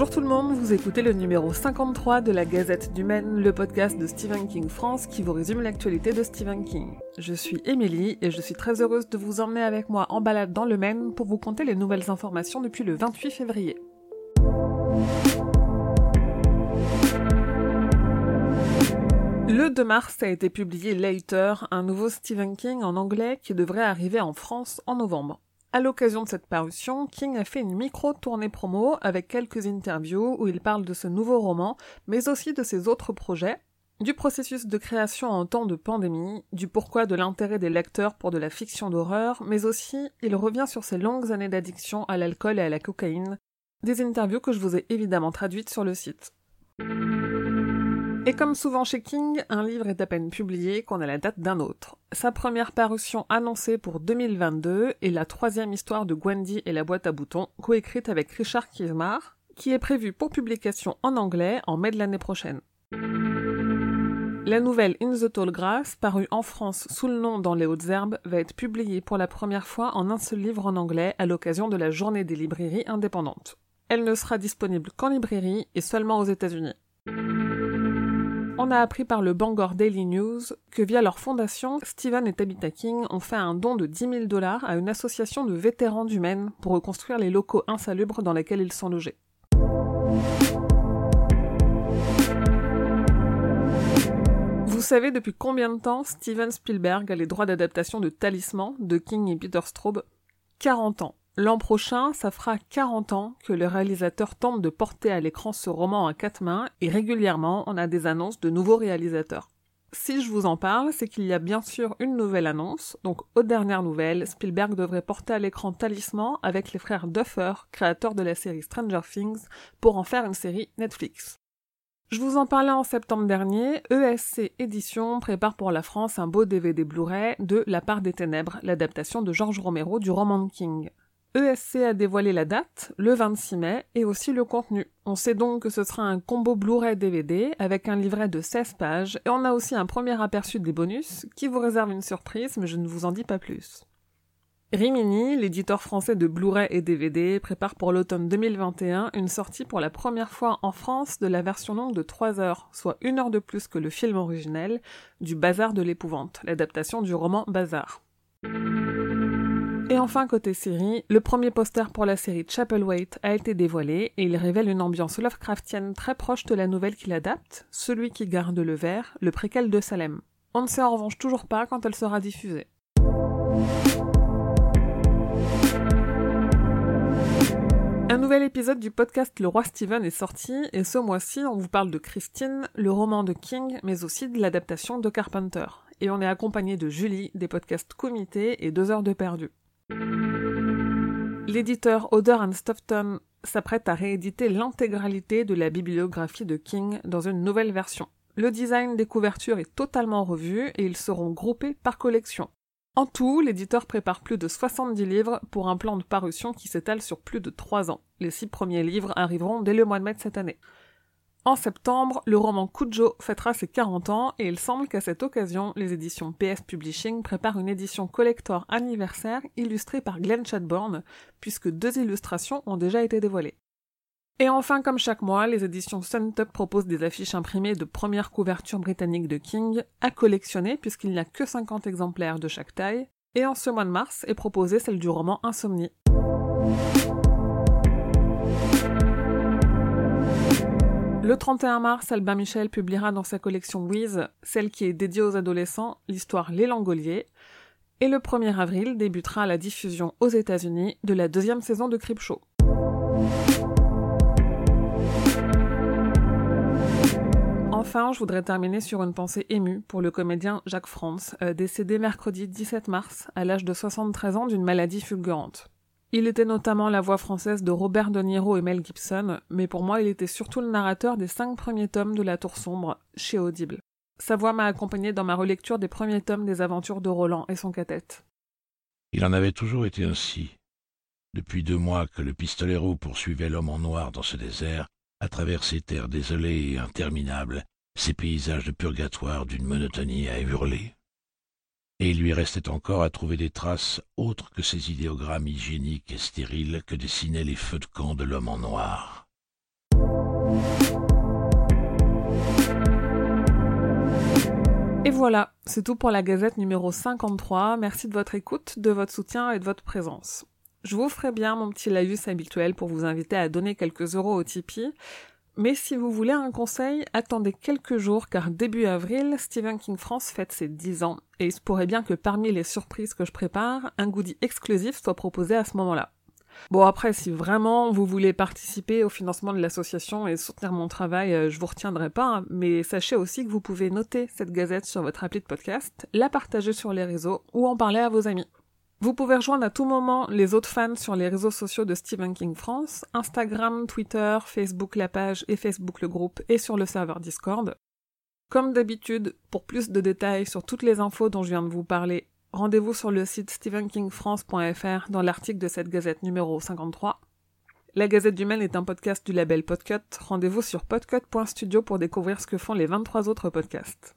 Bonjour tout le monde, vous écoutez le numéro 53 de la Gazette du Maine, le podcast de Stephen King France qui vous résume l'actualité de Stephen King. Je suis Émilie et je suis très heureuse de vous emmener avec moi en balade dans le Maine pour vous conter les nouvelles informations depuis le 28 février. Le 2 mars a été publié Later, un nouveau Stephen King en anglais qui devrait arriver en France en novembre. À l'occasion de cette parution, King a fait une micro-tournée promo avec quelques interviews où il parle de ce nouveau roman, mais aussi de ses autres projets, du processus de création en temps de pandémie, du pourquoi de l'intérêt des lecteurs pour de la fiction d'horreur, mais aussi il revient sur ses longues années d'addiction à l'alcool et à la cocaïne, des interviews que je vous ai évidemment traduites sur le site. Et comme souvent chez King, un livre est à peine publié qu'on a la date d'un autre. Sa première parution annoncée pour 2022 est la troisième histoire de Gwendy et la boîte à boutons, coécrite avec Richard Kismar, qui est prévue pour publication en anglais en mai de l'année prochaine. La nouvelle In the Tall Grass, parue en France sous le nom Dans les Hautes Herbes, va être publiée pour la première fois en un seul livre en anglais à l'occasion de la journée des librairies indépendantes. Elle ne sera disponible qu'en librairie et seulement aux États-Unis on a appris par le Bangor Daily News que via leur fondation, Stephen et Tabitha King ont fait un don de 10 000 dollars à une association de vétérans du Maine pour reconstruire les locaux insalubres dans lesquels ils sont logés. Vous savez depuis combien de temps Steven Spielberg a les droits d'adaptation de Talisman de King et Peter Straub? 40 ans. L'an prochain, ça fera 40 ans que le réalisateur tente de porter à l'écran ce roman à quatre mains et régulièrement on a des annonces de nouveaux réalisateurs. Si je vous en parle, c'est qu'il y a bien sûr une nouvelle annonce. Donc, aux dernières nouvelles, Spielberg devrait porter à l'écran Talisman avec les frères Duffer, créateurs de la série Stranger Things, pour en faire une série Netflix. Je vous en parlais en septembre dernier, ESC Édition prépare pour la France un beau DVD Blu-ray de La part des ténèbres, l'adaptation de George Romero du roman King. ESC a dévoilé la date, le 26 mai, et aussi le contenu. On sait donc que ce sera un combo Blu-ray DVD avec un livret de 16 pages, et on a aussi un premier aperçu des bonus qui vous réserve une surprise, mais je ne vous en dis pas plus. Rimini, l'éditeur français de Blu-ray et DVD, prépare pour l'automne 2021 une sortie pour la première fois en France de la version longue de 3 heures, soit une heure de plus que le film originel, du Bazar de l'épouvante, l'adaptation du roman Bazar. Et enfin, côté série, le premier poster pour la série Chapelwaite a été dévoilé et il révèle une ambiance Lovecraftienne très proche de la nouvelle qu'il adapte, Celui qui garde le verre, le préquel de Salem. On ne sait en revanche toujours pas quand elle sera diffusée. Un nouvel épisode du podcast Le Roi Steven est sorti et ce mois-ci on vous parle de Christine, le roman de King, mais aussi de l'adaptation de Carpenter. Et on est accompagné de Julie, des podcasts Comité et Deux heures de perdu. L'éditeur Oder Stoughton s'apprête à rééditer l'intégralité de la bibliographie de King dans une nouvelle version. Le design des couvertures est totalement revu et ils seront groupés par collection. En tout, l'éditeur prépare plus de 70 livres pour un plan de parution qui s'étale sur plus de 3 ans. Les six premiers livres arriveront dès le mois de mai de cette année. En septembre, le roman Kujo fêtera ses 40 ans et il semble qu'à cette occasion, les éditions PS Publishing préparent une édition collector anniversaire illustrée par Glenn Chadbourne, puisque deux illustrations ont déjà été dévoilées. Et enfin, comme chaque mois, les éditions Suntop proposent des affiches imprimées de première couverture britannique de King à collectionner puisqu'il n'y a que 50 exemplaires de chaque taille. Et en ce mois de mars est proposée celle du roman Insomnie. Le 31 mars, Albin Michel publiera dans sa collection Wiz, celle qui est dédiée aux adolescents, l'histoire Les Langoliers. Et le 1er avril débutera la diffusion aux États-Unis de la deuxième saison de Creepshow. Enfin, je voudrais terminer sur une pensée émue pour le comédien Jacques France, euh, décédé mercredi 17 mars à l'âge de 73 ans d'une maladie fulgurante. Il était notamment la voix française de Robert De Niro et Mel Gibson, mais pour moi il était surtout le narrateur des cinq premiers tomes de La Tour Sombre, chez Audible. Sa voix m'a accompagné dans ma relecture des premiers tomes des aventures de Roland et son catette. Il en avait toujours été ainsi. Depuis deux mois que le pistolero poursuivait l'homme en noir dans ce désert, à travers ces terres désolées et interminables, ces paysages de purgatoire d'une monotonie à hurler et il lui restait encore à trouver des traces autres que ces idéogrammes hygiéniques et stériles que dessinaient les feux de camp de l'homme en noir. Et voilà, c'est tout pour la gazette numéro 53. Merci de votre écoute, de votre soutien et de votre présence. Je vous ferai bien mon petit laïus habituel pour vous inviter à donner quelques euros au Tipeee. Mais si vous voulez un conseil, attendez quelques jours car début avril, Stephen King France fête ses 10 ans et il se pourrait bien que parmi les surprises que je prépare, un goodie exclusif soit proposé à ce moment-là. Bon après, si vraiment vous voulez participer au financement de l'association et soutenir mon travail, euh, je vous retiendrai pas, hein, mais sachez aussi que vous pouvez noter cette gazette sur votre appli de podcast, la partager sur les réseaux ou en parler à vos amis. Vous pouvez rejoindre à tout moment les autres fans sur les réseaux sociaux de Stephen King France, Instagram, Twitter, Facebook la page et Facebook le groupe et sur le serveur Discord. Comme d'habitude, pour plus de détails sur toutes les infos dont je viens de vous parler Rendez-vous sur le site stephenkingfrance.fr dans l'article de cette gazette numéro 53. La Gazette du Maine est un podcast du label Podcut. Rendez-vous sur podcut.studio pour découvrir ce que font les 23 autres podcasts.